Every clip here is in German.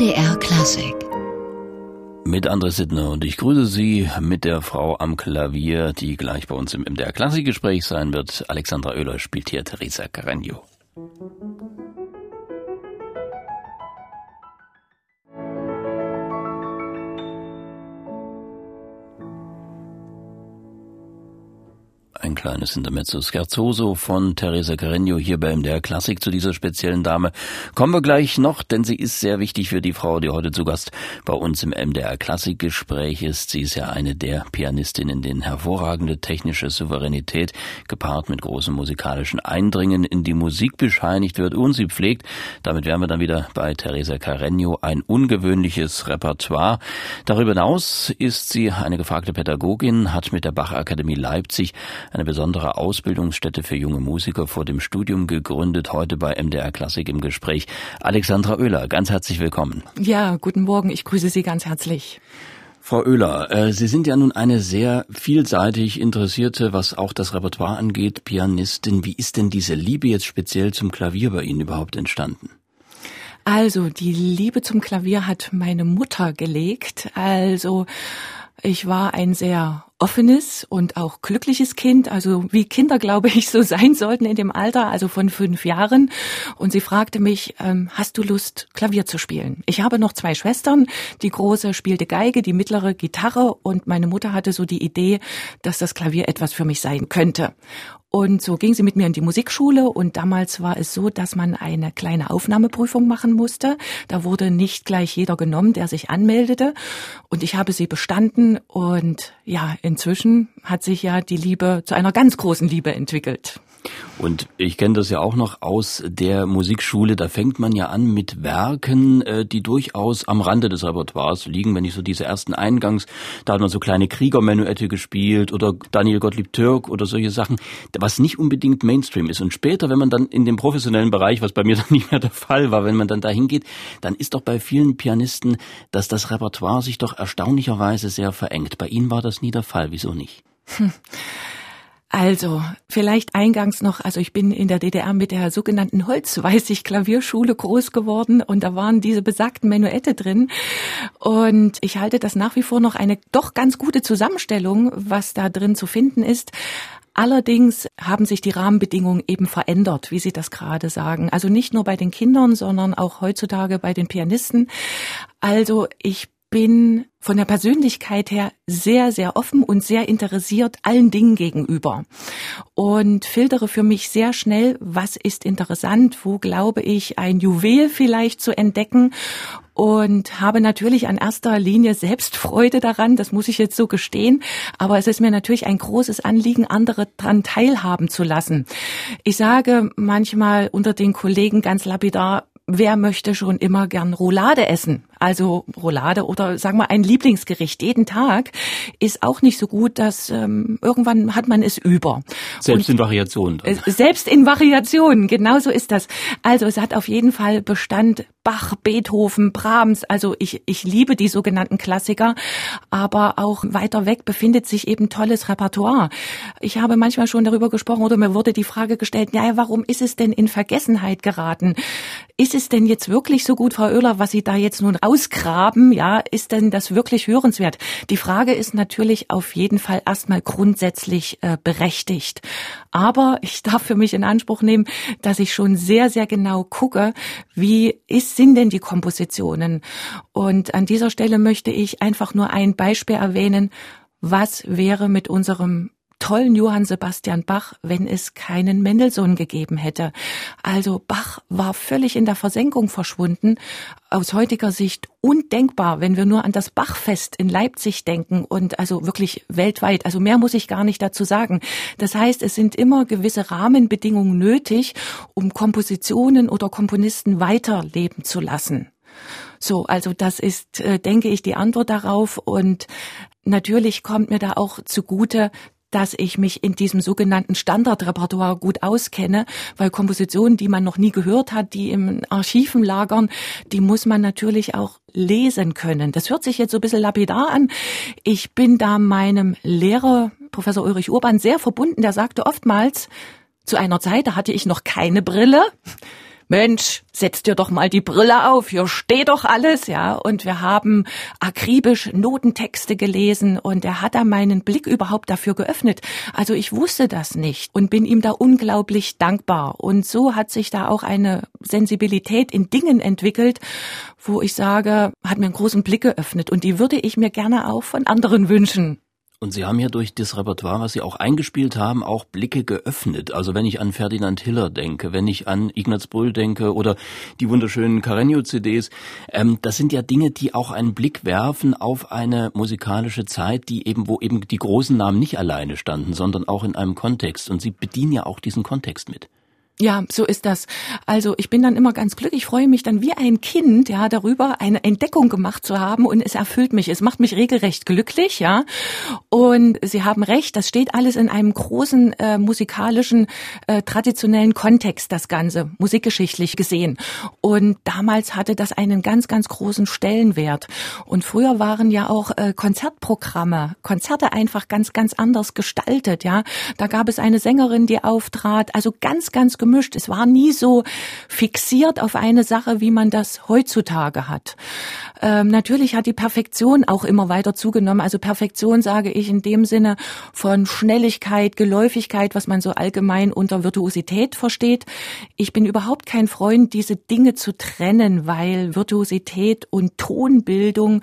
MDR Klassik. Mit André Sittner und ich grüße Sie mit der Frau am Klavier, die gleich bei uns im MDR Klassikgespräch sein wird. Alexandra Oehler spielt hier Teresa Carreño. Kleines Intermezzo Scherzoso von Teresa Carreño hier bei MDR Klassik zu dieser speziellen Dame. Kommen wir gleich noch, denn sie ist sehr wichtig für die Frau, die heute zu Gast bei uns im MDR Klassikgespräch ist. Sie ist ja eine der Pianistinnen, denen hervorragende technische Souveränität gepaart mit großem musikalischen Eindringen in die Musik bescheinigt wird und sie pflegt, damit wären wir dann wieder bei Teresa Carreño, ein ungewöhnliches Repertoire. Darüber hinaus ist sie eine gefragte Pädagogin, hat mit der Bach-Akademie Leipzig eine besondere Ausbildungsstätte für junge Musiker vor dem Studium gegründet. Heute bei MDR Klassik im Gespräch. Alexandra Oehler, ganz herzlich willkommen. Ja, guten Morgen. Ich grüße Sie ganz herzlich. Frau Oehler, äh, Sie sind ja nun eine sehr vielseitig interessierte, was auch das Repertoire angeht, Pianistin. Wie ist denn diese Liebe jetzt speziell zum Klavier bei Ihnen überhaupt entstanden? Also, die Liebe zum Klavier hat meine Mutter gelegt. Also, ich war ein sehr offenes und auch glückliches Kind, also wie Kinder, glaube ich, so sein sollten in dem Alter, also von fünf Jahren. Und sie fragte mich, ähm, hast du Lust, Klavier zu spielen? Ich habe noch zwei Schwestern. Die große spielte Geige, die mittlere Gitarre und meine Mutter hatte so die Idee, dass das Klavier etwas für mich sein könnte. Und so ging sie mit mir in die Musikschule und damals war es so, dass man eine kleine Aufnahmeprüfung machen musste. Da wurde nicht gleich jeder genommen, der sich anmeldete. Und ich habe sie bestanden und ja, inzwischen hat sich ja die Liebe zu einer ganz großen Liebe entwickelt. Und ich kenne das ja auch noch aus der Musikschule. Da fängt man ja an mit Werken, äh, die durchaus am Rande des Repertoires liegen. Wenn ich so diese ersten Eingangs, da hat man so kleine Kriegermenuette gespielt oder Daniel Gottlieb Türk oder solche Sachen, was nicht unbedingt Mainstream ist. Und später, wenn man dann in dem professionellen Bereich, was bei mir dann nicht mehr der Fall war, wenn man dann da hingeht, dann ist doch bei vielen Pianisten, dass das Repertoire sich doch erstaunlicherweise sehr verengt. Bei Ihnen war das nie der Fall. Wieso nicht? Hm. Also, vielleicht eingangs noch, also ich bin in der DDR mit der sogenannten Holzweißig Klavierschule groß geworden und da waren diese besagten Menuette drin und ich halte das nach wie vor noch eine doch ganz gute Zusammenstellung, was da drin zu finden ist. Allerdings haben sich die Rahmenbedingungen eben verändert, wie Sie das gerade sagen. Also nicht nur bei den Kindern, sondern auch heutzutage bei den Pianisten. Also ich bin von der Persönlichkeit her sehr, sehr offen und sehr interessiert allen Dingen gegenüber und filtere für mich sehr schnell, was ist interessant, wo glaube ich ein Juwel vielleicht zu entdecken und habe natürlich an erster Linie Selbstfreude daran, das muss ich jetzt so gestehen, aber es ist mir natürlich ein großes Anliegen, andere daran teilhaben zu lassen. Ich sage manchmal unter den Kollegen ganz lapidar, wer möchte schon immer gern Roulade essen? Also Roulade oder sagen wir ein Lieblingsgericht jeden Tag ist auch nicht so gut, dass ähm, irgendwann hat man es über. Selbst Und, in Variationen. Selbst in Variationen, genau so ist das. Also es hat auf jeden Fall Bestand Bach, Beethoven, Brahms. Also ich, ich liebe die sogenannten Klassiker, aber auch weiter weg befindet sich eben tolles Repertoire. Ich habe manchmal schon darüber gesprochen oder mir wurde die Frage gestellt, ja, warum ist es denn in Vergessenheit geraten? Ist es denn jetzt wirklich so gut, Frau Oehler, was Sie da jetzt nun ausgraben? Ja, ist denn das wirklich hörenswert? Die Frage ist natürlich auf jeden Fall erstmal grundsätzlich äh, berechtigt. Aber ich darf für mich in Anspruch nehmen, dass ich schon sehr, sehr genau gucke, wie ist, sind denn die Kompositionen? Und an dieser Stelle möchte ich einfach nur ein Beispiel erwähnen. Was wäre mit unserem tollen Johann Sebastian Bach, wenn es keinen Mendelssohn gegeben hätte. Also Bach war völlig in der Versenkung verschwunden. Aus heutiger Sicht undenkbar, wenn wir nur an das Bachfest in Leipzig denken und also wirklich weltweit. Also mehr muss ich gar nicht dazu sagen. Das heißt, es sind immer gewisse Rahmenbedingungen nötig, um Kompositionen oder Komponisten weiterleben zu lassen. So, also das ist, äh, denke ich, die Antwort darauf. Und natürlich kommt mir da auch zugute, dass ich mich in diesem sogenannten Standardrepertoire gut auskenne, weil Kompositionen, die man noch nie gehört hat, die im Archiven lagern, die muss man natürlich auch lesen können. Das hört sich jetzt so ein bisschen lapidar an. Ich bin da meinem Lehrer, Professor Ulrich Urban, sehr verbunden. Der sagte oftmals, zu einer Zeit, da hatte ich noch keine Brille, Mensch, setz dir doch mal die Brille auf, hier steht doch alles, ja. Und wir haben akribisch Notentexte gelesen und er hat da meinen Blick überhaupt dafür geöffnet. Also ich wusste das nicht und bin ihm da unglaublich dankbar. Und so hat sich da auch eine Sensibilität in Dingen entwickelt, wo ich sage, hat mir einen großen Blick geöffnet und die würde ich mir gerne auch von anderen wünschen. Und Sie haben ja durch das Repertoire, was Sie auch eingespielt haben, auch Blicke geöffnet. Also wenn ich an Ferdinand Hiller denke, wenn ich an Ignaz Brüll denke oder die wunderschönen Carreño-CDs, ähm, das sind ja Dinge, die auch einen Blick werfen auf eine musikalische Zeit, die eben, wo eben die großen Namen nicht alleine standen, sondern auch in einem Kontext. Und Sie bedienen ja auch diesen Kontext mit. Ja, so ist das. Also ich bin dann immer ganz glücklich, freue mich dann wie ein Kind, ja, darüber eine Entdeckung gemacht zu haben und es erfüllt mich. Es macht mich regelrecht glücklich, ja. Und Sie haben recht, das steht alles in einem großen äh, musikalischen äh, traditionellen Kontext, das Ganze musikgeschichtlich gesehen. Und damals hatte das einen ganz, ganz großen Stellenwert. Und früher waren ja auch äh, Konzertprogramme, Konzerte einfach ganz, ganz anders gestaltet, ja. Da gab es eine Sängerin, die auftrat, also ganz, ganz gemischt. Es war nie so fixiert auf eine Sache, wie man das heutzutage hat. Ähm, natürlich hat die Perfektion auch immer weiter zugenommen. Also Perfektion sage ich in dem Sinne von Schnelligkeit, Geläufigkeit, was man so allgemein unter Virtuosität versteht. Ich bin überhaupt kein Freund, diese Dinge zu trennen, weil Virtuosität und Tonbildung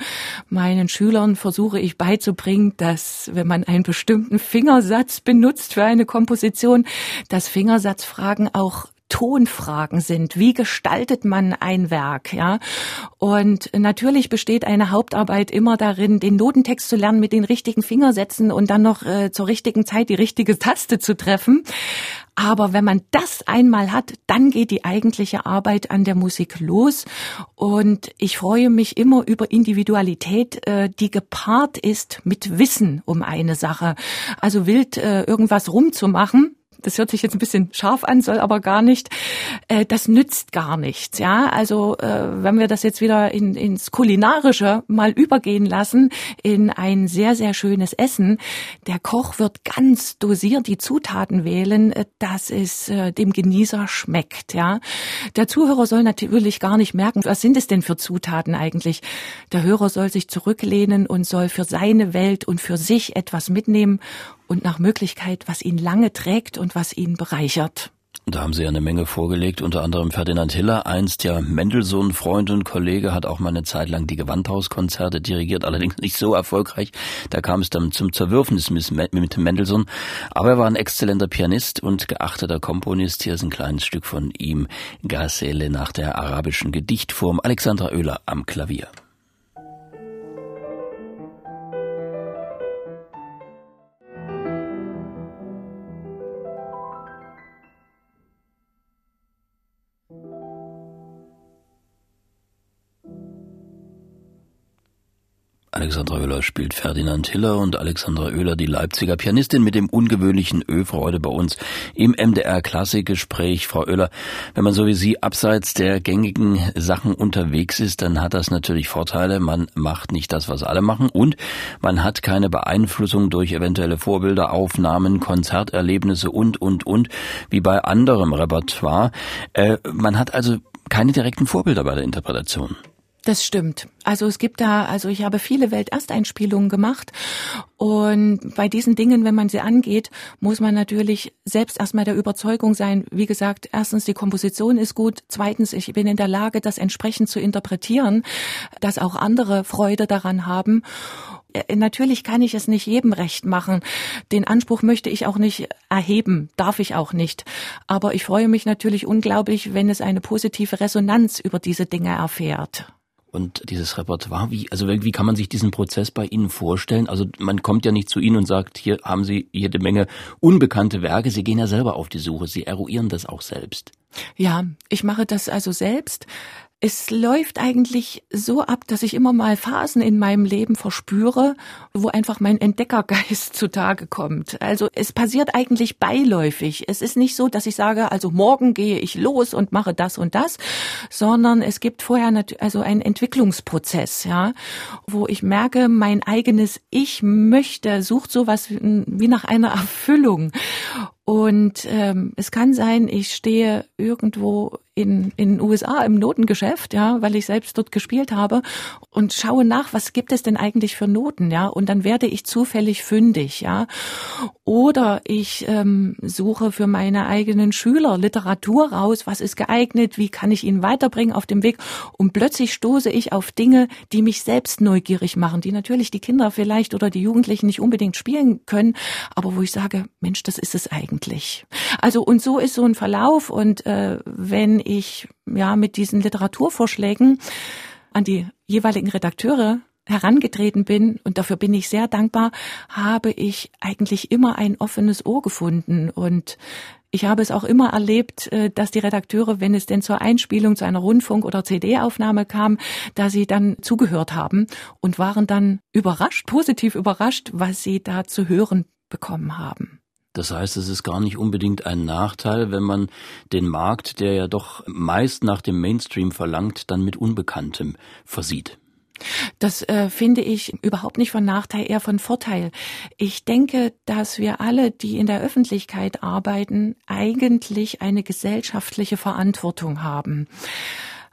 meinen Schülern versuche ich beizubringen, dass wenn man einen bestimmten Fingersatz benutzt für eine Komposition, dass Fingersatzfragen auch Tonfragen sind. Wie gestaltet man ein Werk, ja? Und natürlich besteht eine Hauptarbeit immer darin, den Notentext zu lernen mit den richtigen Fingersätzen und dann noch äh, zur richtigen Zeit die richtige Taste zu treffen. Aber wenn man das einmal hat, dann geht die eigentliche Arbeit an der Musik los. Und ich freue mich immer über Individualität, äh, die gepaart ist mit Wissen um eine Sache. Also wild äh, irgendwas rumzumachen, das hört sich jetzt ein bisschen scharf an, soll aber gar nicht, äh, das nützt gar nichts. Ja, also äh, wenn wir das jetzt wieder in, ins Kulinarische mal übergehen lassen, in ein sehr, sehr schönes Essen, der Koch wird ganz dosiert die Zutaten wählen, äh, dass es dem Genießer schmeckt. Ja, der Zuhörer soll natürlich gar nicht merken, was sind es denn für Zutaten eigentlich. Der Hörer soll sich zurücklehnen und soll für seine Welt und für sich etwas mitnehmen und nach Möglichkeit, was ihn lange trägt und was ihn bereichert. Da haben Sie ja eine Menge vorgelegt, unter anderem Ferdinand Hiller, einst ja Mendelssohn-Freund und Kollege, hat auch mal eine Zeit lang die Gewandhauskonzerte dirigiert, allerdings nicht so erfolgreich. Da kam es dann zum Zerwürfnis mit Mendelssohn. Aber er war ein exzellenter Pianist und geachteter Komponist. Hier ist ein kleines Stück von ihm, Gazelle nach der arabischen Gedichtform. Alexandra Oehler am Klavier. Alexandra Oehler spielt Ferdinand Hiller und Alexandra Oehler, die Leipziger Pianistin mit dem ungewöhnlichen Ö, heute bei uns im MDR Klassikgespräch. Frau Oehler, wenn man so wie Sie abseits der gängigen Sachen unterwegs ist, dann hat das natürlich Vorteile. Man macht nicht das, was alle machen und man hat keine Beeinflussung durch eventuelle Vorbilder, Aufnahmen, Konzerterlebnisse und, und, und, wie bei anderem Repertoire. Äh, man hat also keine direkten Vorbilder bei der Interpretation. Das stimmt. Also es gibt da, also ich habe viele Weltersteinspielungen gemacht und bei diesen Dingen, wenn man sie angeht, muss man natürlich selbst erstmal der Überzeugung sein, wie gesagt, erstens die Komposition ist gut, zweitens ich bin in der Lage, das entsprechend zu interpretieren, dass auch andere Freude daran haben äh, natürlich kann ich es nicht jedem recht machen. Den Anspruch möchte ich auch nicht erheben, darf ich auch nicht. Aber ich freue mich natürlich unglaublich, wenn es eine positive Resonanz über diese Dinge erfährt. Und dieses Repertoire, wie, also wie kann man sich diesen Prozess bei Ihnen vorstellen? Also man kommt ja nicht zu Ihnen und sagt, hier haben Sie jede Menge unbekannte Werke. Sie gehen ja selber auf die Suche. Sie eruieren das auch selbst. Ja, ich mache das also selbst. Es läuft eigentlich so ab, dass ich immer mal Phasen in meinem Leben verspüre, wo einfach mein Entdeckergeist zutage kommt. Also es passiert eigentlich beiläufig. Es ist nicht so, dass ich sage, also morgen gehe ich los und mache das und das, sondern es gibt vorher also einen Entwicklungsprozess, ja, wo ich merke, mein eigenes Ich möchte, sucht sowas wie nach einer Erfüllung. Und ähm, es kann sein, ich stehe irgendwo in in USA im Notengeschäft, ja, weil ich selbst dort gespielt habe und schaue nach, was gibt es denn eigentlich für Noten, ja, und dann werde ich zufällig fündig, ja, oder ich ähm, suche für meine eigenen Schüler Literatur raus, was ist geeignet, wie kann ich ihn weiterbringen auf dem Weg, und plötzlich stoße ich auf Dinge, die mich selbst neugierig machen, die natürlich die Kinder vielleicht oder die Jugendlichen nicht unbedingt spielen können, aber wo ich sage, Mensch, das ist es eigentlich. Also und so ist so ein Verlauf und äh, wenn ich ja mit diesen Literaturvorschlägen an die jeweiligen Redakteure herangetreten bin, und dafür bin ich sehr dankbar, habe ich eigentlich immer ein offenes Ohr gefunden. Und ich habe es auch immer erlebt, äh, dass die Redakteure, wenn es denn zur Einspielung zu einer Rundfunk- oder CD-Aufnahme kam, da sie dann zugehört haben und waren dann überrascht, positiv überrascht, was sie da zu hören bekommen haben. Das heißt, es ist gar nicht unbedingt ein Nachteil, wenn man den Markt, der ja doch meist nach dem Mainstream verlangt, dann mit Unbekanntem versieht. Das äh, finde ich überhaupt nicht von Nachteil, eher von Vorteil. Ich denke, dass wir alle, die in der Öffentlichkeit arbeiten, eigentlich eine gesellschaftliche Verantwortung haben.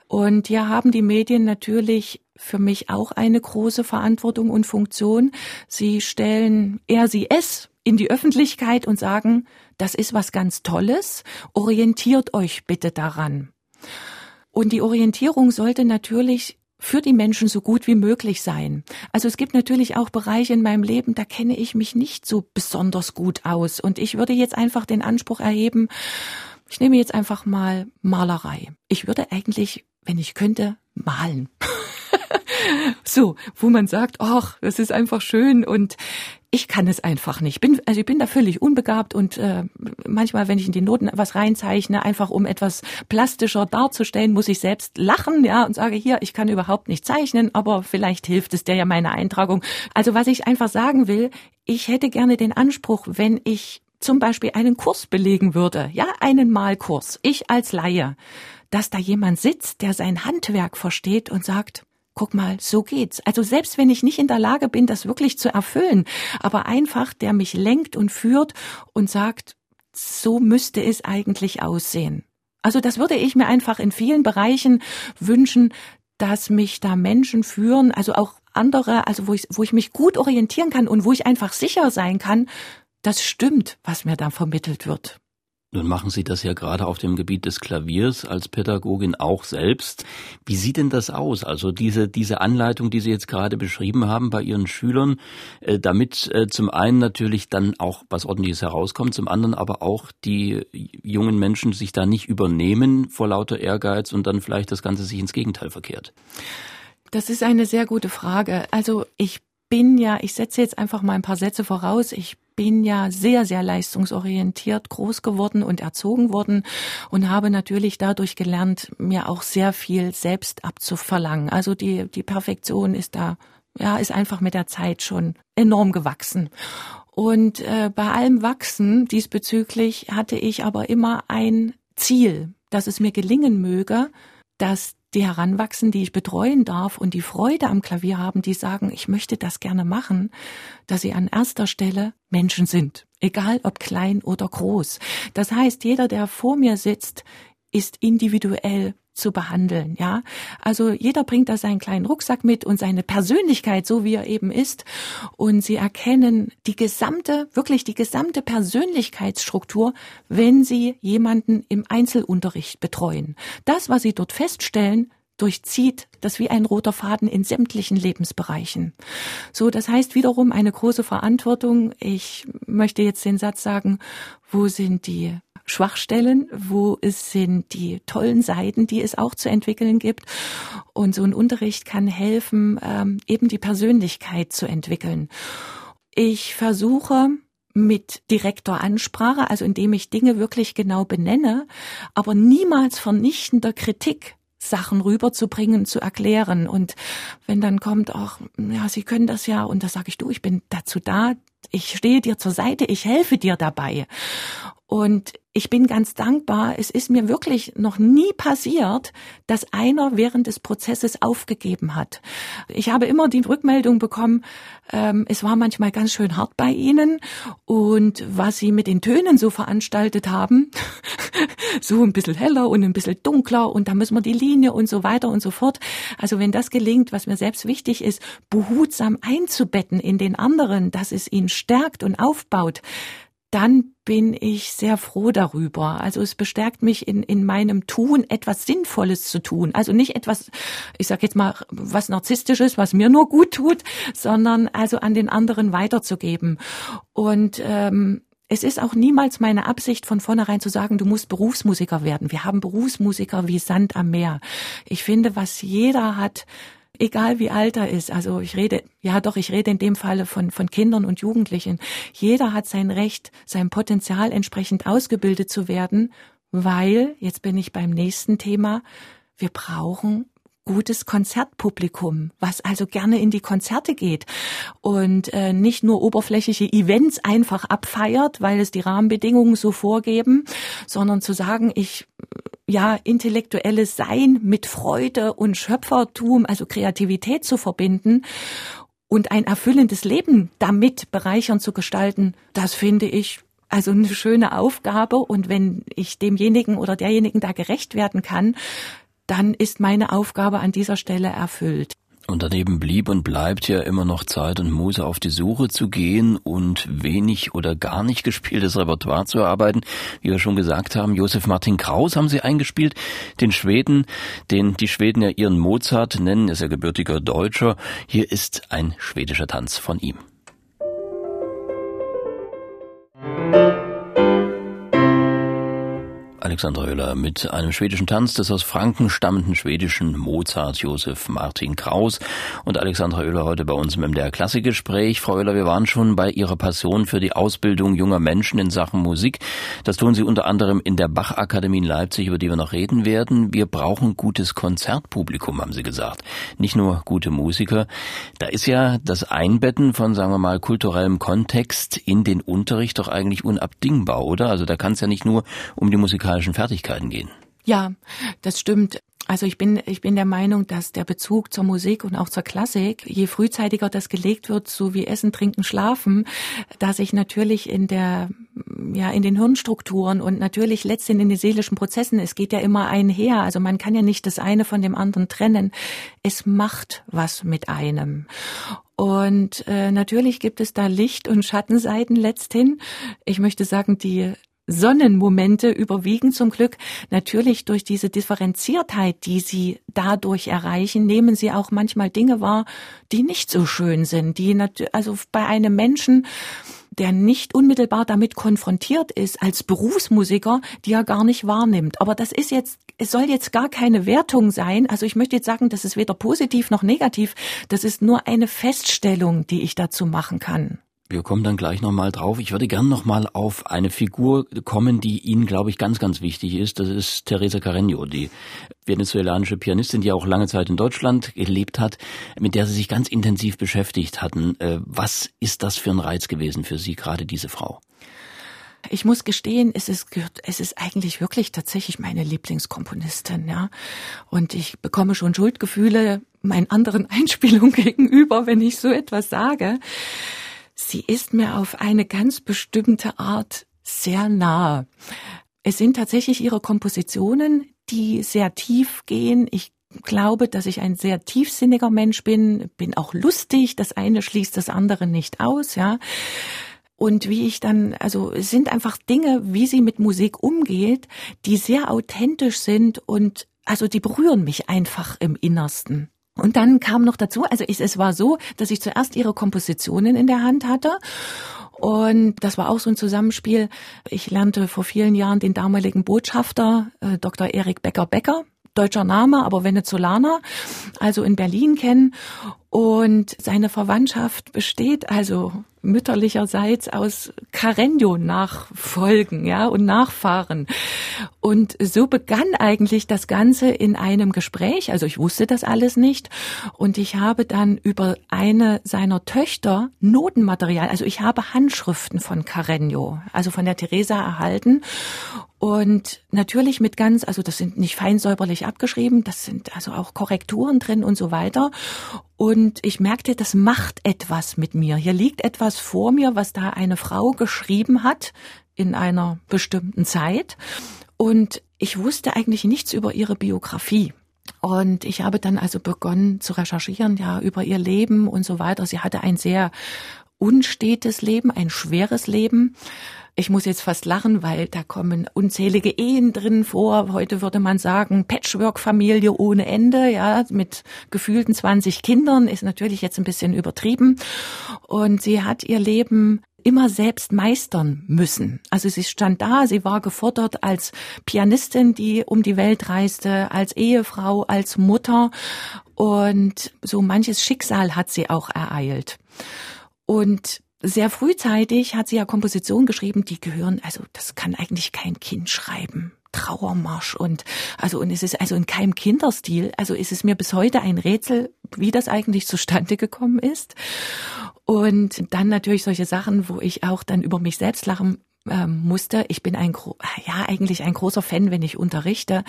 Und hier haben die Medien natürlich für mich auch eine große Verantwortung und Funktion. Sie stellen er sie es in die Öffentlichkeit und sagen, das ist was ganz Tolles, orientiert euch bitte daran. Und die Orientierung sollte natürlich für die Menschen so gut wie möglich sein. Also es gibt natürlich auch Bereiche in meinem Leben, da kenne ich mich nicht so besonders gut aus. Und ich würde jetzt einfach den Anspruch erheben, ich nehme jetzt einfach mal Malerei. Ich würde eigentlich, wenn ich könnte, malen. so, wo man sagt, ach, das ist einfach schön und ich kann es einfach nicht. Bin, also ich bin da völlig unbegabt und äh, manchmal, wenn ich in die Noten was reinzeichne, einfach um etwas plastischer darzustellen, muss ich selbst lachen, ja, und sage hier, ich kann überhaupt nicht zeichnen, aber vielleicht hilft es der ja meine Eintragung. Also was ich einfach sagen will, ich hätte gerne den Anspruch, wenn ich zum Beispiel einen Kurs belegen würde, ja, einen Malkurs, ich als Laie, dass da jemand sitzt, der sein Handwerk versteht und sagt, guck mal, so geht's. Also selbst wenn ich nicht in der Lage bin, das wirklich zu erfüllen, aber einfach, der mich lenkt und führt und sagt, so müsste es eigentlich aussehen. Also das würde ich mir einfach in vielen Bereichen wünschen, dass mich da Menschen führen, also auch andere, also wo ich, wo ich mich gut orientieren kann und wo ich einfach sicher sein kann, das stimmt, was mir da vermittelt wird. Nun machen Sie das ja gerade auf dem Gebiet des Klaviers als Pädagogin auch selbst. Wie sieht denn das aus? Also diese, diese Anleitung, die Sie jetzt gerade beschrieben haben bei Ihren Schülern, äh, damit äh, zum einen natürlich dann auch was Ordentliches herauskommt, zum anderen aber auch die jungen Menschen sich da nicht übernehmen vor lauter Ehrgeiz und dann vielleicht das Ganze sich ins Gegenteil verkehrt. Das ist eine sehr gute Frage. Also ich bin ja, ich setze jetzt einfach mal ein paar Sätze voraus. Ich bin ja sehr, sehr leistungsorientiert groß geworden und erzogen worden und habe natürlich dadurch gelernt, mir auch sehr viel selbst abzuverlangen. Also die, die Perfektion ist da, ja, ist einfach mit der Zeit schon enorm gewachsen. Und äh, bei allem Wachsen diesbezüglich hatte ich aber immer ein Ziel, dass es mir gelingen möge, dass die heranwachsen, die ich betreuen darf und die Freude am Klavier haben, die sagen, ich möchte das gerne machen, dass sie an erster Stelle Menschen sind, egal ob klein oder groß. Das heißt, jeder, der vor mir sitzt, ist individuell zu behandeln, ja. Also jeder bringt da seinen kleinen Rucksack mit und seine Persönlichkeit, so wie er eben ist. Und sie erkennen die gesamte, wirklich die gesamte Persönlichkeitsstruktur, wenn sie jemanden im Einzelunterricht betreuen. Das, was sie dort feststellen, durchzieht das wie ein roter Faden in sämtlichen Lebensbereichen. So, das heißt wiederum eine große Verantwortung. Ich möchte jetzt den Satz sagen, wo sind die Schwachstellen, wo es sind die tollen Seiten, die es auch zu entwickeln gibt. Und so ein Unterricht kann helfen, ähm, eben die Persönlichkeit zu entwickeln. Ich versuche, mit direkter Ansprache, also indem ich Dinge wirklich genau benenne, aber niemals vernichtender Kritik Sachen rüberzubringen, zu erklären. Und wenn dann kommt, ach, ja, Sie können das ja, und da sage ich, du, ich bin dazu da, ich stehe dir zur Seite, ich helfe dir dabei. Und ich bin ganz dankbar. Es ist mir wirklich noch nie passiert, dass einer während des Prozesses aufgegeben hat. Ich habe immer die Rückmeldung bekommen, ähm, es war manchmal ganz schön hart bei Ihnen und was Sie mit den Tönen so veranstaltet haben, so ein bisschen heller und ein bisschen dunkler und da müssen wir die Linie und so weiter und so fort. Also wenn das gelingt, was mir selbst wichtig ist, behutsam einzubetten in den anderen, dass es ihn stärkt und aufbaut, dann bin ich sehr froh darüber. Also es bestärkt mich in, in meinem Tun, etwas Sinnvolles zu tun. Also nicht etwas, ich sage jetzt mal, was narzisstisches, was mir nur gut tut, sondern also an den anderen weiterzugeben. Und ähm, es ist auch niemals meine Absicht, von vornherein zu sagen, du musst Berufsmusiker werden. Wir haben Berufsmusiker wie Sand am Meer. Ich finde, was jeder hat, egal wie alt er ist. Also ich rede, ja doch, ich rede in dem Falle von, von Kindern und Jugendlichen. Jeder hat sein Recht, sein Potenzial entsprechend ausgebildet zu werden, weil, jetzt bin ich beim nächsten Thema, wir brauchen gutes Konzertpublikum, was also gerne in die Konzerte geht und äh, nicht nur oberflächliche Events einfach abfeiert, weil es die Rahmenbedingungen so vorgeben, sondern zu sagen, ich ja intellektuelles Sein mit Freude und Schöpfertum, also Kreativität zu verbinden und ein erfüllendes Leben damit bereichern zu gestalten, das finde ich also eine schöne Aufgabe und wenn ich demjenigen oder derjenigen da gerecht werden kann, dann ist meine Aufgabe an dieser Stelle erfüllt. Und daneben blieb und bleibt ja immer noch Zeit und Muße auf die Suche zu gehen und wenig oder gar nicht gespieltes Repertoire zu erarbeiten. Wie wir schon gesagt haben, Josef Martin Kraus haben sie eingespielt, den Schweden, den die Schweden ja ihren Mozart nennen, ist ja gebürtiger Deutscher. Hier ist ein schwedischer Tanz von ihm. Alexandra Höhler mit einem schwedischen Tanz des aus Franken stammenden schwedischen Mozart Josef Martin Kraus und Alexandra Höhler heute bei uns im MDR Klassikgespräch. Frau Höhler, wir waren schon bei Ihrer Passion für die Ausbildung junger Menschen in Sachen Musik. Das tun Sie unter anderem in der Bach-Akademie in Leipzig, über die wir noch reden werden. Wir brauchen gutes Konzertpublikum, haben Sie gesagt. Nicht nur gute Musiker. Da ist ja das Einbetten von, sagen wir mal, kulturellem Kontext in den Unterricht doch eigentlich unabdingbar, oder? Also da kann es ja nicht nur um die musikalische musikalischen Fertigkeiten gehen. Ja, das stimmt. Also ich bin, ich bin der Meinung, dass der Bezug zur Musik und auch zur Klassik, je frühzeitiger das gelegt wird, so wie Essen, Trinken, Schlafen, da sich natürlich in der, ja, in den Hirnstrukturen und natürlich letztendlich in den seelischen Prozessen, es geht ja immer einher. Also man kann ja nicht das eine von dem anderen trennen. Es macht was mit einem. Und äh, natürlich gibt es da Licht- und Schattenseiten letzthin. Ich möchte sagen, die Sonnenmomente überwiegen zum Glück. Natürlich durch diese Differenziertheit, die sie dadurch erreichen, nehmen sie auch manchmal Dinge wahr, die nicht so schön sind, die also bei einem Menschen der nicht unmittelbar damit konfrontiert ist als Berufsmusiker, die er gar nicht wahrnimmt. Aber das ist jetzt, es soll jetzt gar keine Wertung sein. Also ich möchte jetzt sagen, das ist weder positiv noch negativ. Das ist nur eine Feststellung, die ich dazu machen kann. Wir kommen dann gleich nochmal drauf. Ich würde gern nochmal auf eine Figur kommen, die Ihnen, glaube ich, ganz, ganz wichtig ist. Das ist Teresa Carreño, die venezuelanische Pianistin, die auch lange Zeit in Deutschland gelebt hat, mit der Sie sich ganz intensiv beschäftigt hatten. Äh, was ist das für ein Reiz gewesen für Sie, gerade diese Frau? Ich muss gestehen, es ist, es ist eigentlich wirklich tatsächlich meine Lieblingskomponistin, ja. Und ich bekomme schon Schuldgefühle meinen anderen Einspielungen gegenüber, wenn ich so etwas sage sie ist mir auf eine ganz bestimmte Art sehr nah. Es sind tatsächlich ihre Kompositionen, die sehr tief gehen. Ich glaube, dass ich ein sehr tiefsinniger Mensch bin, bin auch lustig. Das eine schließt das andere nicht aus, ja. Und wie ich dann, also es sind einfach Dinge, wie sie mit Musik umgeht, die sehr authentisch sind und also die berühren mich einfach im Innersten. Und dann kam noch dazu, also ich, es war so, dass ich zuerst ihre Kompositionen in der Hand hatte. Und das war auch so ein Zusammenspiel. Ich lernte vor vielen Jahren den damaligen Botschafter, äh, Dr. Erik Becker-Becker, deutscher Name, aber Venezolaner, also in Berlin kennen. Und seine Verwandtschaft besteht also mütterlicherseits aus Carreño-Nachfolgen, ja, und Nachfahren. Und so begann eigentlich das Ganze in einem Gespräch. Also ich wusste das alles nicht. Und ich habe dann über eine seiner Töchter Notenmaterial, also ich habe Handschriften von Carreño, also von der Teresa erhalten. Und natürlich mit ganz, also das sind nicht fein säuberlich abgeschrieben, das sind also auch Korrekturen drin und so weiter. Und ich merkte, das macht etwas mit mir. Hier liegt etwas vor mir, was da eine Frau geschrieben hat in einer bestimmten Zeit. Und ich wusste eigentlich nichts über ihre Biografie. Und ich habe dann also begonnen zu recherchieren, ja, über ihr Leben und so weiter. Sie hatte ein sehr unstetes Leben, ein schweres Leben. Ich muss jetzt fast lachen, weil da kommen unzählige Ehen drin vor. Heute würde man sagen, Patchwork-Familie ohne Ende, ja, mit gefühlten 20 Kindern, ist natürlich jetzt ein bisschen übertrieben. Und sie hat ihr Leben immer selbst meistern müssen. Also sie stand da, sie war gefordert als Pianistin, die um die Welt reiste, als Ehefrau, als Mutter und so manches Schicksal hat sie auch ereilt. Und sehr frühzeitig hat sie ja Kompositionen geschrieben, die gehören, also das kann eigentlich kein Kind schreiben. Trauermarsch und also und es ist also in keinem Kinderstil. Also ist es mir bis heute ein Rätsel, wie das eigentlich zustande gekommen ist. Und dann natürlich solche Sachen, wo ich auch dann über mich selbst lachen ähm, musste. Ich bin ein ja eigentlich ein großer Fan, wenn ich unterrichte.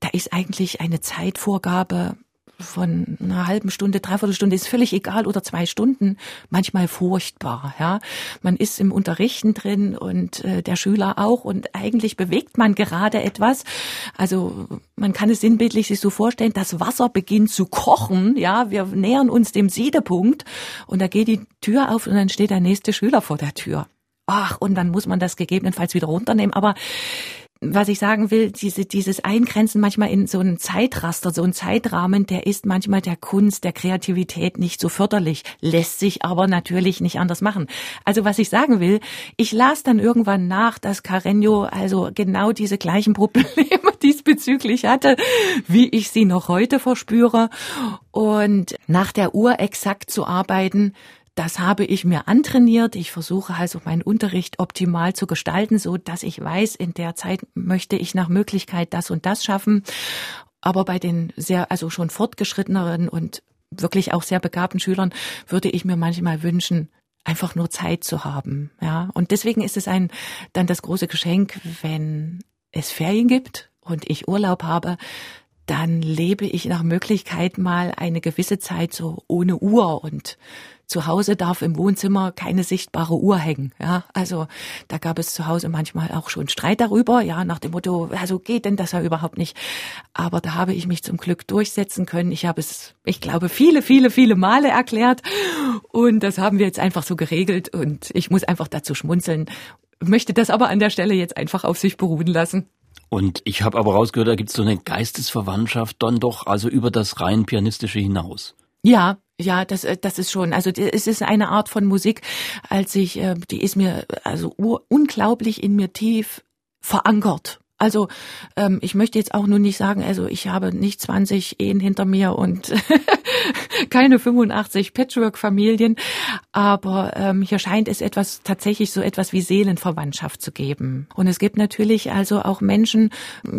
Da ist eigentlich eine Zeitvorgabe von einer halben Stunde, dreiviertel Stunde ist völlig egal oder zwei Stunden, manchmal furchtbar. Ja, man ist im Unterrichten drin und äh, der Schüler auch und eigentlich bewegt man gerade etwas. Also man kann es sinnbildlich sich so vorstellen, das Wasser beginnt zu kochen. Ja, wir nähern uns dem Siedepunkt und da geht die Tür auf und dann steht der nächste Schüler vor der Tür. Ach, und dann muss man das gegebenenfalls wieder runternehmen. Aber was ich sagen will, diese, dieses Eingrenzen manchmal in so einen Zeitraster, so einen Zeitrahmen, der ist manchmal der Kunst, der Kreativität nicht so förderlich, lässt sich aber natürlich nicht anders machen. Also was ich sagen will, ich las dann irgendwann nach, dass Carreño also genau diese gleichen Probleme diesbezüglich hatte, wie ich sie noch heute verspüre. Und nach der Uhr exakt zu arbeiten, das habe ich mir antrainiert. Ich versuche also meinen Unterricht optimal zu gestalten, so dass ich weiß, in der Zeit möchte ich nach Möglichkeit das und das schaffen. Aber bei den sehr, also schon fortgeschritteneren und wirklich auch sehr begabten Schülern würde ich mir manchmal wünschen, einfach nur Zeit zu haben, ja. Und deswegen ist es ein, dann das große Geschenk, wenn es Ferien gibt und ich Urlaub habe, dann lebe ich nach Möglichkeit mal eine gewisse Zeit so ohne Uhr und zu Hause darf im Wohnzimmer keine sichtbare Uhr hängen. Ja, also da gab es zu Hause manchmal auch schon Streit darüber, ja, nach dem Motto, also geht denn das ja überhaupt nicht. Aber da habe ich mich zum Glück durchsetzen können. Ich habe es, ich glaube, viele, viele, viele Male erklärt und das haben wir jetzt einfach so geregelt und ich muss einfach dazu schmunzeln, möchte das aber an der Stelle jetzt einfach auf sich beruhen lassen. Und ich habe aber rausgehört, da gibt es so eine Geistesverwandtschaft dann doch, also über das rein pianistische hinaus. Ja, ja, das, äh, das ist schon. Also es ist eine Art von Musik, als ich, äh, die ist mir also unglaublich in mir tief verankert. Also ähm, ich möchte jetzt auch nur nicht sagen, also ich habe nicht 20 Ehen hinter mir und keine 85 Patchwork-Familien, aber ähm, hier scheint es etwas tatsächlich so etwas wie Seelenverwandtschaft zu geben. Und es gibt natürlich also auch Menschen,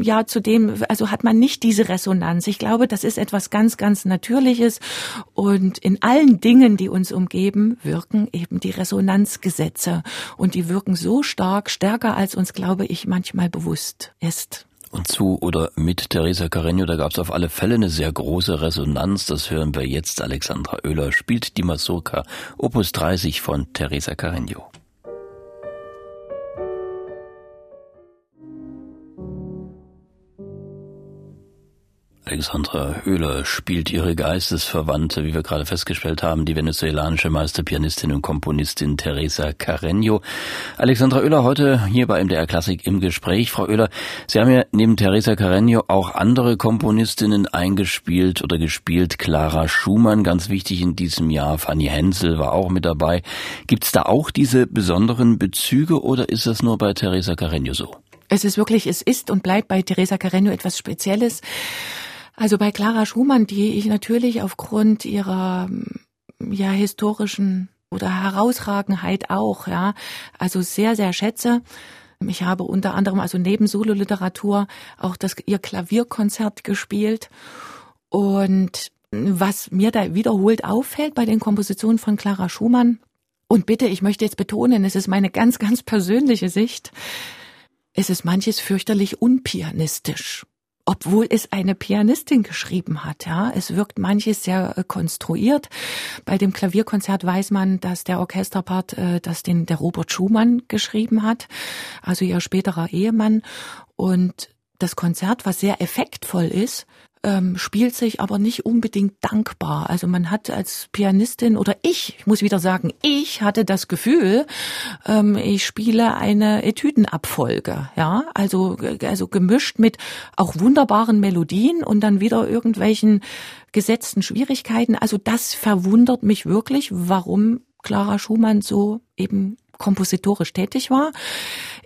ja, zu dem, also hat man nicht diese Resonanz. Ich glaube, das ist etwas ganz, ganz Natürliches und in allen Dingen, die uns umgeben, wirken eben die Resonanzgesetze und die wirken so stark, stärker als uns, glaube ich, manchmal bewusst ist. Und zu oder mit Teresa Carreño, da gab es auf alle Fälle eine sehr große Resonanz. Das hören wir jetzt. Alexandra Oehler spielt die Mazurka Opus 30 von Teresa Carreño. Alexandra Höhler spielt ihre Geistesverwandte, wie wir gerade festgestellt haben, die venezuelanische Meisterpianistin und Komponistin Teresa Carreño. Alexandra Oehler heute hier bei MDR Klassik im Gespräch. Frau Oehler, Sie haben ja neben Teresa Carreño auch andere Komponistinnen eingespielt oder gespielt. Clara Schumann, ganz wichtig in diesem Jahr. Fanny Hensel war auch mit dabei. Gibt es da auch diese besonderen Bezüge oder ist das nur bei Teresa Carreño so? Es ist wirklich, es ist und bleibt bei Teresa Carreño etwas Spezielles Also bei Clara Schumann, die ich natürlich aufgrund ihrer ja historischen oder Herausragenheit auch, ja, also sehr sehr schätze. Ich habe unter anderem also neben Sololiteratur auch das ihr Klavierkonzert gespielt und was mir da wiederholt auffällt bei den Kompositionen von Clara Schumann und bitte, ich möchte jetzt betonen, es ist meine ganz ganz persönliche Sicht. Es ist manches fürchterlich unpianistisch obwohl es eine Pianistin geschrieben hat. Ja, es wirkt manches sehr äh, konstruiert. Bei dem Klavierkonzert weiß man, dass der Orchesterpart, äh, dass den der Robert Schumann geschrieben hat, also ihr späterer Ehemann. Und das Konzert, was sehr effektvoll ist, ähm, spielt sich aber nicht unbedingt dankbar. Also man hat als Pianistin oder ich, ich muss wieder sagen, ich hatte das Gefühl, ähm, ich spiele eine Etüdenabfolge, ja, also also gemischt mit auch wunderbaren Melodien und dann wieder irgendwelchen gesetzten Schwierigkeiten. Also das verwundert mich wirklich, warum Clara Schumann so eben kompositorisch tätig war.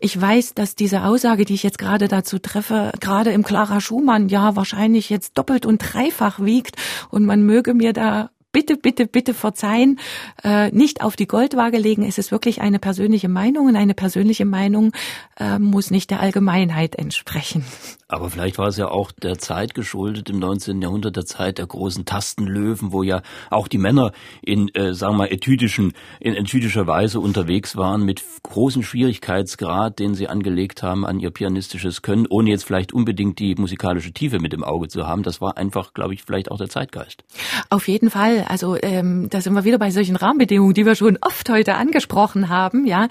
Ich weiß, dass diese Aussage, die ich jetzt gerade dazu treffe, gerade im Clara Schumann ja wahrscheinlich jetzt doppelt und dreifach wiegt und man möge mir da bitte, bitte, bitte verzeihen, äh, nicht auf die Goldwaage legen. Es ist wirklich eine persönliche Meinung und eine persönliche Meinung äh, muss nicht der Allgemeinheit entsprechen. Aber vielleicht war es ja auch der Zeit geschuldet, im 19. Jahrhundert, der Zeit der großen Tastenlöwen, wo ja auch die Männer in, äh, sagen wir mal, etydischen, in etydischer Weise unterwegs waren, mit großem Schwierigkeitsgrad, den sie angelegt haben an ihr pianistisches Können, ohne jetzt vielleicht unbedingt die musikalische Tiefe mit im Auge zu haben. Das war einfach, glaube ich, vielleicht auch der Zeitgeist. Auf jeden Fall. Also ähm, da sind wir wieder bei solchen Rahmenbedingungen, die wir schon oft heute angesprochen haben, ja.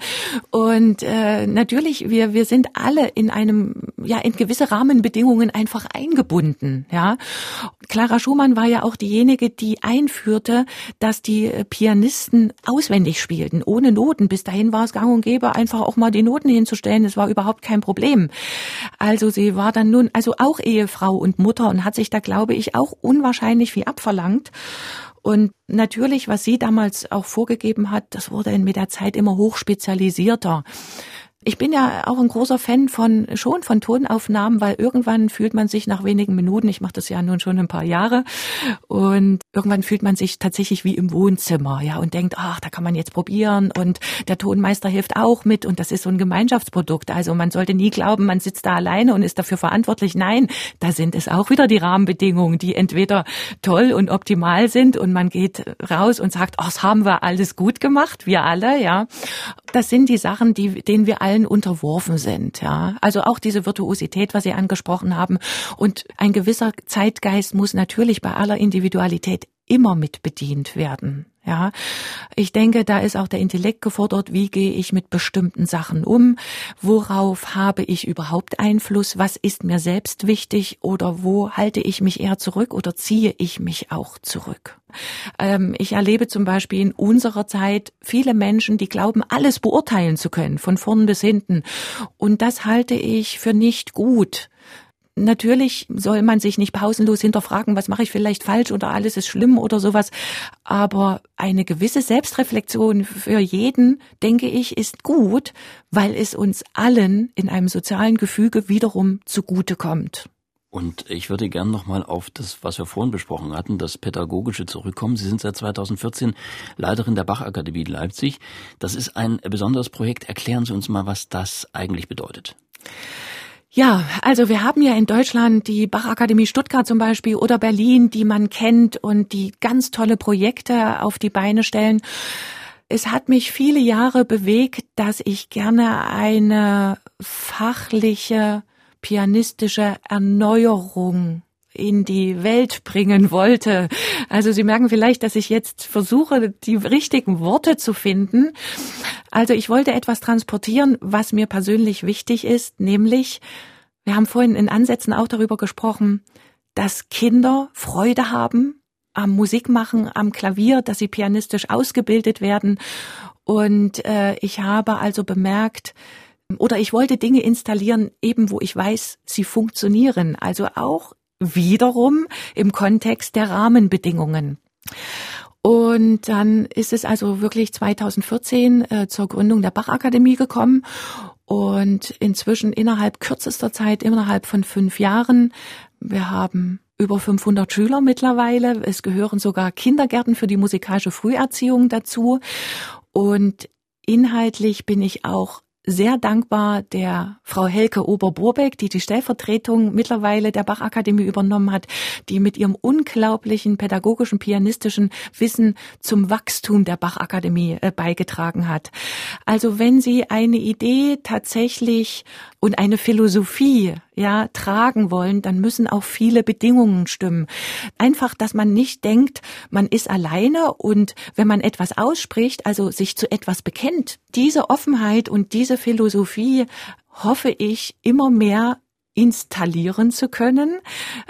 Und äh, natürlich, wir, wir sind alle in einem, ja, in gewisse Rahmen Rahmenbedingungen einfach eingebunden, ja. Clara Schumann war ja auch diejenige, die einführte, dass die Pianisten auswendig spielten, ohne Noten. Bis dahin war es gang und gäbe, einfach auch mal die Noten hinzustellen. Das war überhaupt kein Problem. Also sie war dann nun also auch Ehefrau und Mutter und hat sich da, glaube ich, auch unwahrscheinlich viel abverlangt. Und natürlich, was sie damals auch vorgegeben hat, das wurde mit der Zeit immer hochspezialisierter. Ich bin ja auch ein großer Fan von schon von Tonaufnahmen, weil irgendwann fühlt man sich nach wenigen Minuten, ich mache das ja nun schon ein paar Jahre, und irgendwann fühlt man sich tatsächlich wie im Wohnzimmer, ja, und denkt, ach, da kann man jetzt probieren und der Tonmeister hilft auch mit und das ist so ein Gemeinschaftsprodukt. Also man sollte nie glauben, man sitzt da alleine und ist dafür verantwortlich. Nein, da sind es auch wieder die Rahmenbedingungen, die entweder toll und optimal sind und man geht raus und sagt, ach, das haben wir alles gut gemacht, wir alle, ja. Das sind die Sachen, die, denen wir alle allen unterworfen sind, ja. Also auch diese Virtuosität, was Sie angesprochen haben. Und ein gewisser Zeitgeist muss natürlich bei aller Individualität immer mit bedient werden. Ja, ich denke, da ist auch der Intellekt gefordert. Wie gehe ich mit bestimmten Sachen um? Worauf habe ich überhaupt Einfluss? Was ist mir selbst wichtig? Oder wo halte ich mich eher zurück oder ziehe ich mich auch zurück? Ähm, ich erlebe zum Beispiel in unserer Zeit viele Menschen, die glauben, alles beurteilen zu können, von vorn bis hinten. Und das halte ich für nicht gut. Natürlich soll man sich nicht pausenlos hinterfragen, was mache ich vielleicht falsch oder alles ist schlimm oder sowas. Aber eine gewisse Selbstreflexion für jeden, denke ich, ist gut, weil es uns allen in einem sozialen Gefüge wiederum zugutekommt. Und ich würde gern nochmal auf das, was wir vorhin besprochen hatten, das Pädagogische zurückkommen. Sie sind seit 2014 Leiterin der Bachakademie Leipzig. Das ist ein besonderes Projekt. Erklären Sie uns mal, was das eigentlich bedeutet. Ja, also wir haben ja in Deutschland die Bachakademie Stuttgart zum Beispiel oder Berlin, die man kennt und die ganz tolle Projekte auf die Beine stellen. Es hat mich viele Jahre bewegt, dass ich gerne eine fachliche, pianistische Erneuerung in die Welt bringen wollte. Also Sie merken vielleicht, dass ich jetzt versuche, die richtigen Worte zu finden. Also ich wollte etwas transportieren, was mir persönlich wichtig ist, nämlich, wir haben vorhin in Ansätzen auch darüber gesprochen, dass Kinder Freude haben am Musikmachen, am Klavier, dass sie pianistisch ausgebildet werden. Und äh, ich habe also bemerkt, oder ich wollte Dinge installieren, eben wo ich weiß, sie funktionieren. Also auch wiederum im Kontext der Rahmenbedingungen. Und dann ist es also wirklich 2014 äh, zur Gründung der Bachakademie gekommen. Und inzwischen innerhalb kürzester Zeit, innerhalb von fünf Jahren, wir haben über 500 Schüler mittlerweile. Es gehören sogar Kindergärten für die musikalische Früherziehung dazu. Und inhaltlich bin ich auch sehr dankbar der Frau Helke Ober-Burbeck, die die Stellvertretung mittlerweile der Bachakademie übernommen hat, die mit ihrem unglaublichen pädagogischen, pianistischen Wissen zum Wachstum der Bachakademie äh, beigetragen hat. Also wenn Sie eine Idee tatsächlich und eine Philosophie ja tragen wollen, dann müssen auch viele Bedingungen stimmen. Einfach, dass man nicht denkt, man ist alleine und wenn man etwas ausspricht, also sich zu etwas bekennt, diese Offenheit und diese Philosophie hoffe ich immer mehr installieren zu können,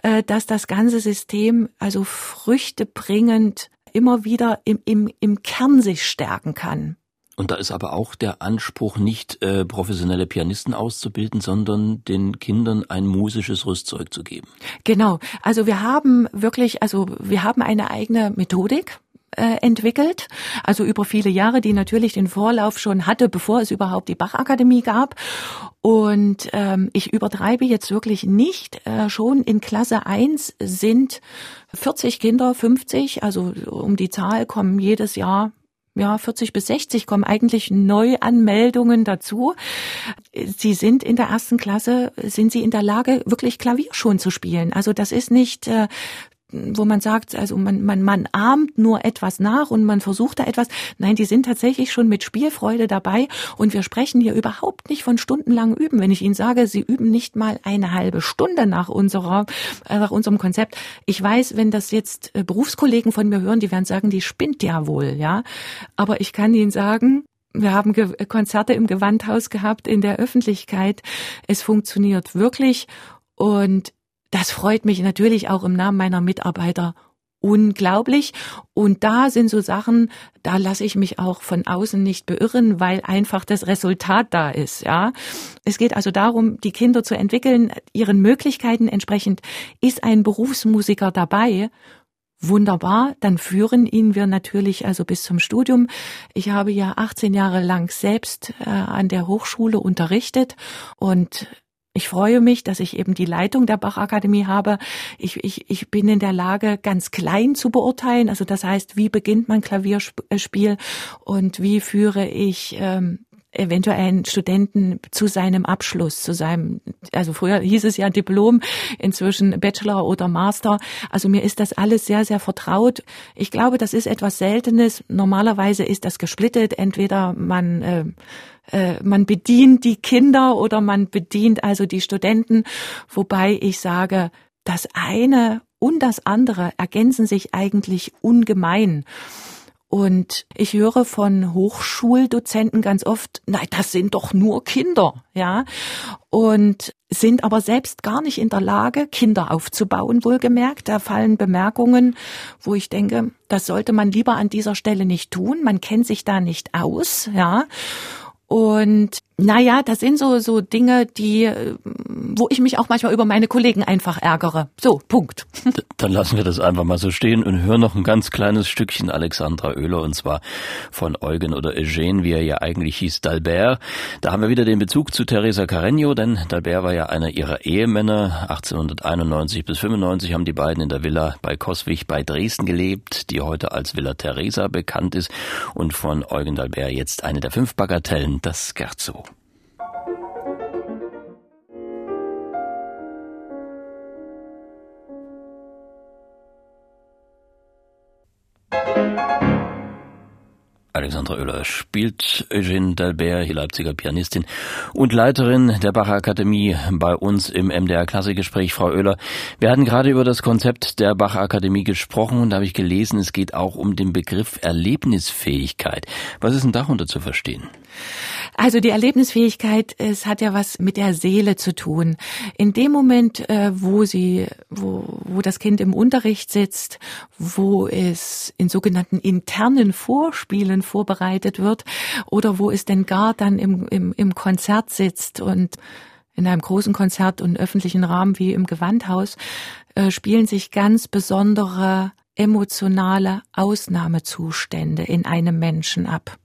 äh, dass das ganze System also Früchte bringend immer wieder im, im, im Kern sich stärken kann. Und da ist aber auch der Anspruch, nicht äh, professionelle Pianisten auszubilden, sondern den Kindern ein musisches Rüstzeug zu geben. Genau. Also wir haben wirklich, also wir haben eine eigene Methodik äh, entwickelt, also über viele Jahre, die natürlich den Vorlauf schon hatte, bevor es überhaupt die Bachakademie gab. Und ähm, ich übertreibe jetzt wirklich nicht. Äh, schon in Klasse 1 sind 40 Kinder, 50, also um die Zahl kommen jedes Jahr ja, 40 bis 60 kommen eigentlich Neuanmeldungen dazu. Sie sind in der ersten Klasse, sind sie in der Lage, wirklich Klavier schon zu spielen. Also das ist nicht äh, wo man sagt, also man, man, man ahmt nur etwas nach und man versucht da etwas. Nein, die sind tatsächlich schon mit Spielfreude dabei und wir sprechen hier überhaupt nicht von stundenlangen Üben. Wenn ich Ihnen sage, Sie üben nicht mal eine halbe Stunde nach unserer, äh, nach unserem Konzept. Ich weiß, wenn das jetzt äh, Berufskollegen von mir hören, die werden sagen, die spinnt ja wohl, ja. Aber ich kann Ihnen sagen, wir haben Ge Konzerte im Gewandhaus gehabt in der Öffentlichkeit. Es funktioniert wirklich und das freut mich natürlich auch im Namen meiner Mitarbeiter unglaublich. Und da sind so Sachen, da lasse ich mich auch von außen nicht beirren, weil einfach das Resultat da ist, ja. Es geht also darum, die Kinder zu entwickeln, ihren Möglichkeiten entsprechend. Ist ein Berufsmusiker dabei? Wunderbar, dann führen ihn wir natürlich also bis zum Studium. Ich habe ja 18 Jahre lang selbst äh, an der Hochschule unterrichtet und ich freue mich, dass ich eben die Leitung der Bachakademie habe. Ich, ich, ich bin in der Lage, ganz klein zu beurteilen. Also das heißt, wie beginnt man Klavierspiel und wie führe ich ähm, eventuell einen Studenten zu seinem Abschluss, zu seinem, also früher hieß es ja Diplom, inzwischen Bachelor oder Master. Also mir ist das alles sehr, sehr vertraut. Ich glaube, das ist etwas Seltenes. Normalerweise ist das gesplittet. Entweder man äh, äh, man bedient die Kinder oder man bedient also die Studenten, wobei ich sage, das eine und das andere ergänzen sich eigentlich ungemein. Und ich höre von Hochschuldozenten ganz oft, nein, das sind doch nur Kinder, ja. Und sind aber selbst gar nicht in der Lage, Kinder aufzubauen, wohlgemerkt. Da fallen Bemerkungen, wo ich denke, das sollte man lieber an dieser Stelle nicht tun. Man kennt sich da nicht aus, ja. Und naja, das sind so, so Dinge, die, wo ich mich auch manchmal über meine Kollegen einfach ärgere. So, Punkt. Dann lassen wir das einfach mal so stehen und hören noch ein ganz kleines Stückchen Alexandra Oehler und zwar von Eugen oder Eugène, wie er ja eigentlich hieß, Dalbert. Da haben wir wieder den Bezug zu Teresa Carreño, denn Dalbert war ja einer ihrer Ehemänner. 1891 bis 95 haben die beiden in der Villa bei Coswig bei Dresden gelebt, die heute als Villa Teresa bekannt ist und von Eugen Dalbert jetzt eine der fünf Bagatellen, das Scherzo. Alexandra Oehler spielt Eugène Dalbert, die Leipziger Pianistin und Leiterin der Bacher Akademie bei uns im MDR Klassikgespräch. Frau Oehler, wir hatten gerade über das Konzept der Bacher Akademie gesprochen und da habe ich gelesen, es geht auch um den Begriff Erlebnisfähigkeit. Was ist denn darunter zu verstehen? Also die Erlebnisfähigkeit, es hat ja was mit der Seele zu tun. In dem Moment, äh, wo sie, wo, wo das Kind im Unterricht sitzt, wo es in sogenannten internen Vorspielen vorbereitet wird oder wo es denn gar dann im, im, im Konzert sitzt und in einem großen Konzert und öffentlichen Rahmen wie im Gewandhaus äh, spielen sich ganz besondere emotionale Ausnahmezustände in einem Menschen ab.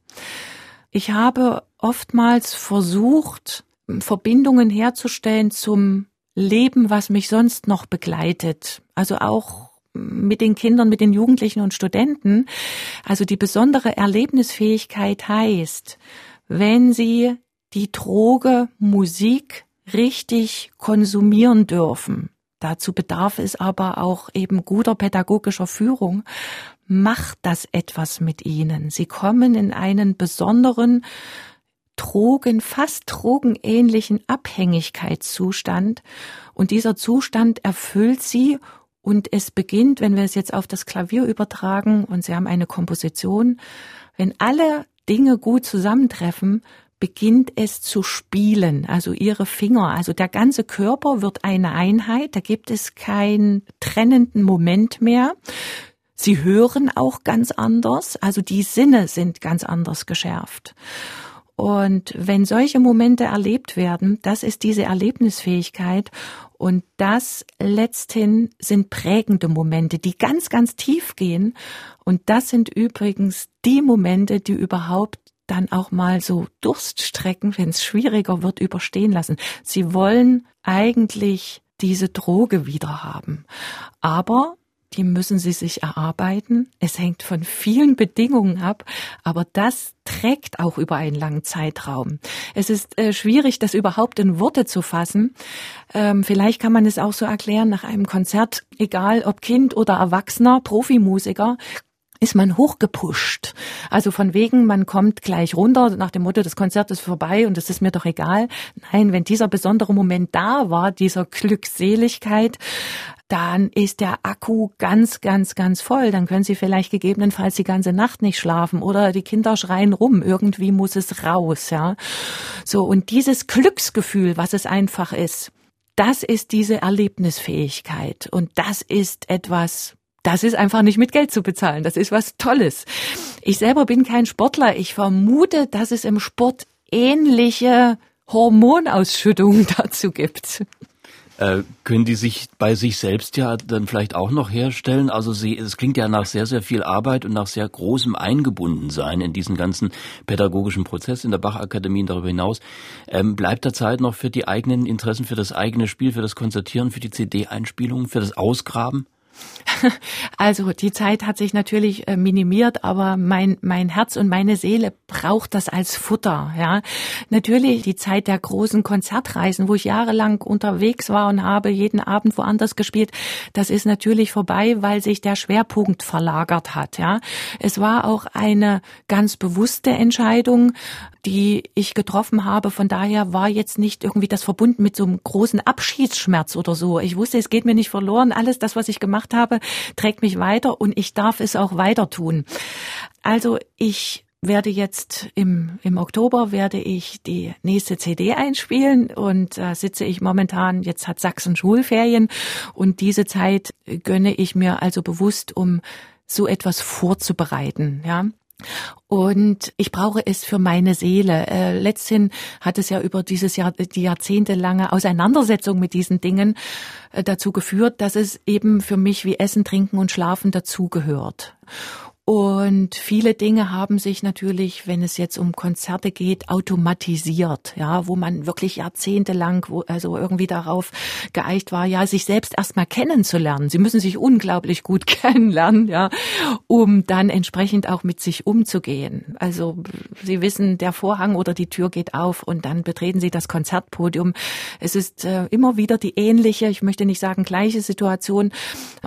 Ich habe oftmals versucht, Verbindungen herzustellen zum Leben, was mich sonst noch begleitet. Also auch mit den Kindern, mit den Jugendlichen und Studenten. Also die besondere Erlebnisfähigkeit heißt, wenn sie die Droge Musik richtig konsumieren dürfen. Dazu bedarf es aber auch eben guter pädagogischer Führung. Macht das etwas mit ihnen. Sie kommen in einen besonderen Drogen, fast drogenähnlichen Abhängigkeitszustand und dieser Zustand erfüllt sie und es beginnt, wenn wir es jetzt auf das Klavier übertragen und Sie haben eine Komposition, wenn alle Dinge gut zusammentreffen, beginnt es zu spielen, also ihre Finger, also der ganze Körper wird eine Einheit, da gibt es keinen trennenden Moment mehr. Sie hören auch ganz anders, also die Sinne sind ganz anders geschärft. Und wenn solche Momente erlebt werden, das ist diese Erlebnisfähigkeit und das letzthin sind prägende Momente, die ganz, ganz tief gehen. Und das sind übrigens die Momente, die überhaupt dann auch mal so Durststrecken, wenn es schwieriger wird, überstehen lassen. Sie wollen eigentlich diese Droge wieder haben. Aber die müssen sie sich erarbeiten. Es hängt von vielen Bedingungen ab, aber das trägt auch über einen langen Zeitraum. Es ist äh, schwierig, das überhaupt in Worte zu fassen. Ähm, vielleicht kann man es auch so erklären, nach einem Konzert, egal ob Kind oder Erwachsener, Profimusiker, ist man hochgepusht. Also von wegen, man kommt gleich runter nach dem Motto, das Konzert ist vorbei und es ist mir doch egal. Nein, wenn dieser besondere Moment da war, dieser Glückseligkeit, dann ist der Akku ganz, ganz, ganz voll. Dann können Sie vielleicht gegebenenfalls die ganze Nacht nicht schlafen oder die Kinder schreien rum. Irgendwie muss es raus, ja. So. Und dieses Glücksgefühl, was es einfach ist, das ist diese Erlebnisfähigkeit. Und das ist etwas, das ist einfach nicht mit Geld zu bezahlen. Das ist was Tolles. Ich selber bin kein Sportler. Ich vermute, dass es im Sport ähnliche Hormonausschüttungen dazu gibt. Äh, können die sich bei sich selbst ja dann vielleicht auch noch herstellen? Also sie, es klingt ja nach sehr, sehr viel Arbeit und nach sehr großem Eingebundensein in diesen ganzen pädagogischen Prozess in der Bachakademie und darüber hinaus. Ähm, bleibt da Zeit noch für die eigenen Interessen, für das eigene Spiel, für das Konzertieren, für die CD-Einspielung, für das Ausgraben? Also die Zeit hat sich natürlich äh, minimiert, aber mein mein Herz und meine Seele braucht das als Futter. Ja, natürlich die Zeit der großen Konzertreisen, wo ich jahrelang unterwegs war und habe jeden Abend woanders gespielt. Das ist natürlich vorbei, weil sich der Schwerpunkt verlagert hat. Ja, es war auch eine ganz bewusste Entscheidung, die ich getroffen habe. Von daher war jetzt nicht irgendwie das verbunden mit so einem großen Abschiedsschmerz oder so. Ich wusste, es geht mir nicht verloren. Alles das, was ich gemacht habe, trägt mich weiter und ich darf es auch weiter tun. Also ich werde jetzt im, im Oktober werde ich die nächste CD einspielen und äh, sitze ich momentan, jetzt hat Sachsen Schulferien und diese Zeit gönne ich mir also bewusst, um so etwas vorzubereiten, ja. Und ich brauche es für meine Seele. Äh, letzthin hat es ja über dieses Jahr, die jahrzehntelange Auseinandersetzung mit diesen Dingen äh, dazu geführt, dass es eben für mich wie Essen, Trinken und Schlafen dazugehört. Und viele Dinge haben sich natürlich, wenn es jetzt um Konzerte geht, automatisiert, ja, wo man wirklich jahrzehntelang, wo, also irgendwie darauf geeicht war, ja, sich selbst erstmal kennenzulernen. Sie müssen sich unglaublich gut kennenlernen, ja, um dann entsprechend auch mit sich umzugehen. Also Sie wissen, der Vorhang oder die Tür geht auf und dann betreten Sie das Konzertpodium. Es ist äh, immer wieder die ähnliche, ich möchte nicht sagen gleiche Situation,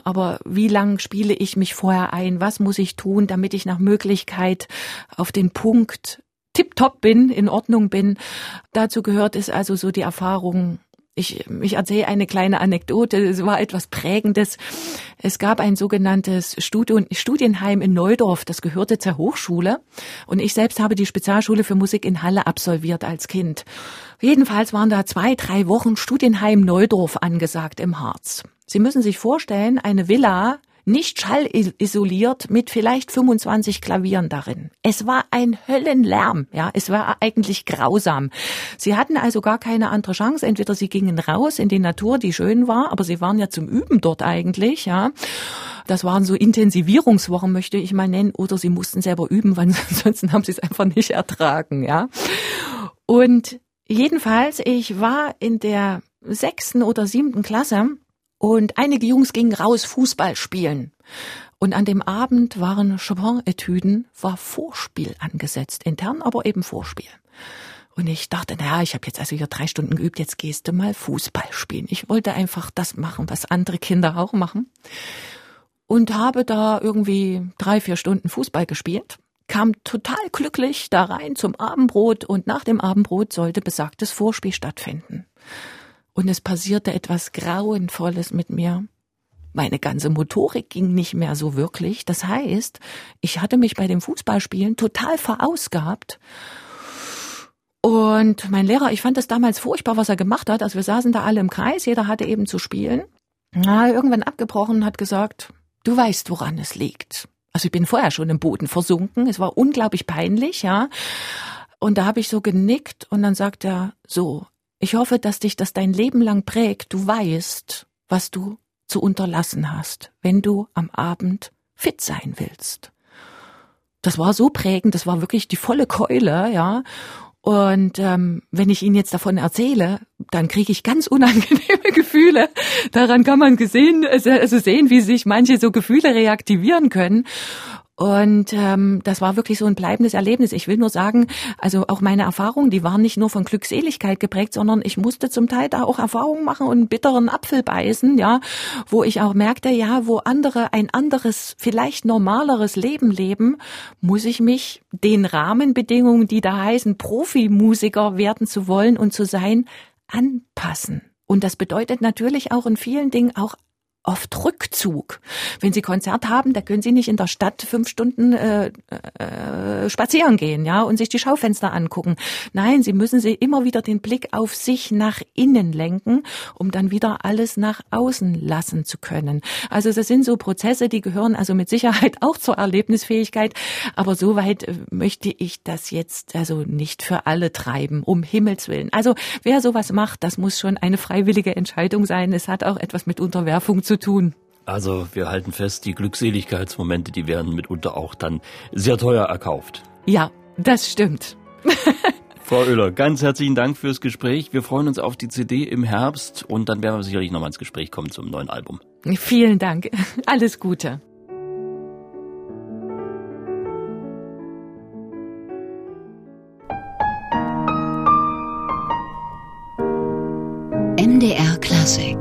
aber wie lang spiele ich mich vorher ein? Was muss ich tun? Tun, damit ich nach Möglichkeit auf den Punkt tipptopp bin, in Ordnung bin. Dazu gehört es also so die Erfahrung, ich, ich erzähle eine kleine Anekdote, es war etwas Prägendes. Es gab ein sogenanntes Studien, Studienheim in Neudorf, das gehörte zur Hochschule. Und ich selbst habe die Spezialschule für Musik in Halle absolviert als Kind. Jedenfalls waren da zwei, drei Wochen Studienheim Neudorf angesagt im Harz. Sie müssen sich vorstellen, eine Villa nicht schallisoliert mit vielleicht 25 Klavieren darin. Es war ein Höllenlärm, ja, es war eigentlich grausam. Sie hatten also gar keine andere Chance, entweder sie gingen raus in die Natur, die schön war, aber sie waren ja zum Üben dort eigentlich, ja. Das waren so Intensivierungswochen, möchte ich mal nennen, oder sie mussten selber üben, weil ansonsten haben sie es einfach nicht ertragen, ja. Und jedenfalls, ich war in der sechsten oder siebten Klasse und einige Jungs gingen raus Fußball spielen. Und an dem Abend waren Chopin-Etüden, war Vorspiel angesetzt, intern, aber eben Vorspiel. Und ich dachte, naja, ich habe jetzt also hier drei Stunden geübt, jetzt gehst du mal Fußball spielen. Ich wollte einfach das machen, was andere Kinder auch machen. Und habe da irgendwie drei, vier Stunden Fußball gespielt, kam total glücklich da rein zum Abendbrot und nach dem Abendbrot sollte besagtes Vorspiel stattfinden. Und es passierte etwas Grauenvolles mit mir. Meine ganze Motorik ging nicht mehr so wirklich. Das heißt, ich hatte mich bei dem Fußballspielen total verausgabt. Und mein Lehrer, ich fand das damals furchtbar, was er gemacht hat. Also wir saßen da alle im Kreis, jeder hatte eben zu spielen. Na, irgendwann abgebrochen und hat gesagt, du weißt, woran es liegt. Also ich bin vorher schon im Boden versunken. Es war unglaublich peinlich, ja. Und da habe ich so genickt und dann sagt er, so, ich hoffe, dass dich das dein Leben lang prägt. Du weißt, was du zu unterlassen hast, wenn du am Abend fit sein willst. Das war so prägend, das war wirklich die volle Keule, ja. Und ähm, wenn ich Ihnen jetzt davon erzähle, dann kriege ich ganz unangenehme Gefühle. Daran kann man gesehen, also sehen, wie sich manche so Gefühle reaktivieren können. Und ähm, das war wirklich so ein bleibendes Erlebnis. Ich will nur sagen, also auch meine Erfahrungen, die waren nicht nur von Glückseligkeit geprägt, sondern ich musste zum Teil da auch Erfahrungen machen und einen bitteren Apfel beißen, ja, wo ich auch merkte, ja, wo andere ein anderes, vielleicht normaleres Leben leben, muss ich mich den Rahmenbedingungen, die da heißen, Profimusiker werden zu wollen und zu sein, anpassen. Und das bedeutet natürlich auch in vielen Dingen auch oft Rückzug. Wenn Sie Konzert haben, da können Sie nicht in der Stadt fünf Stunden äh, äh, spazieren gehen, ja, und sich die Schaufenster angucken. Nein, Sie müssen Sie immer wieder den Blick auf sich nach innen lenken, um dann wieder alles nach außen lassen zu können. Also das sind so Prozesse, die gehören also mit Sicherheit auch zur Erlebnisfähigkeit, aber soweit äh, möchte ich das jetzt also nicht für alle treiben, um Himmels willen. Also wer sowas macht, das muss schon eine freiwillige Entscheidung sein. Es hat auch etwas mit Unterwerfung zu tun. Also wir halten fest, die Glückseligkeitsmomente, die werden mitunter auch dann sehr teuer erkauft. Ja, das stimmt. Frau Oehler, ganz herzlichen Dank fürs Gespräch. Wir freuen uns auf die CD im Herbst und dann werden wir sicherlich nochmal ins Gespräch kommen zum neuen Album. Vielen Dank. Alles Gute. MDR Classic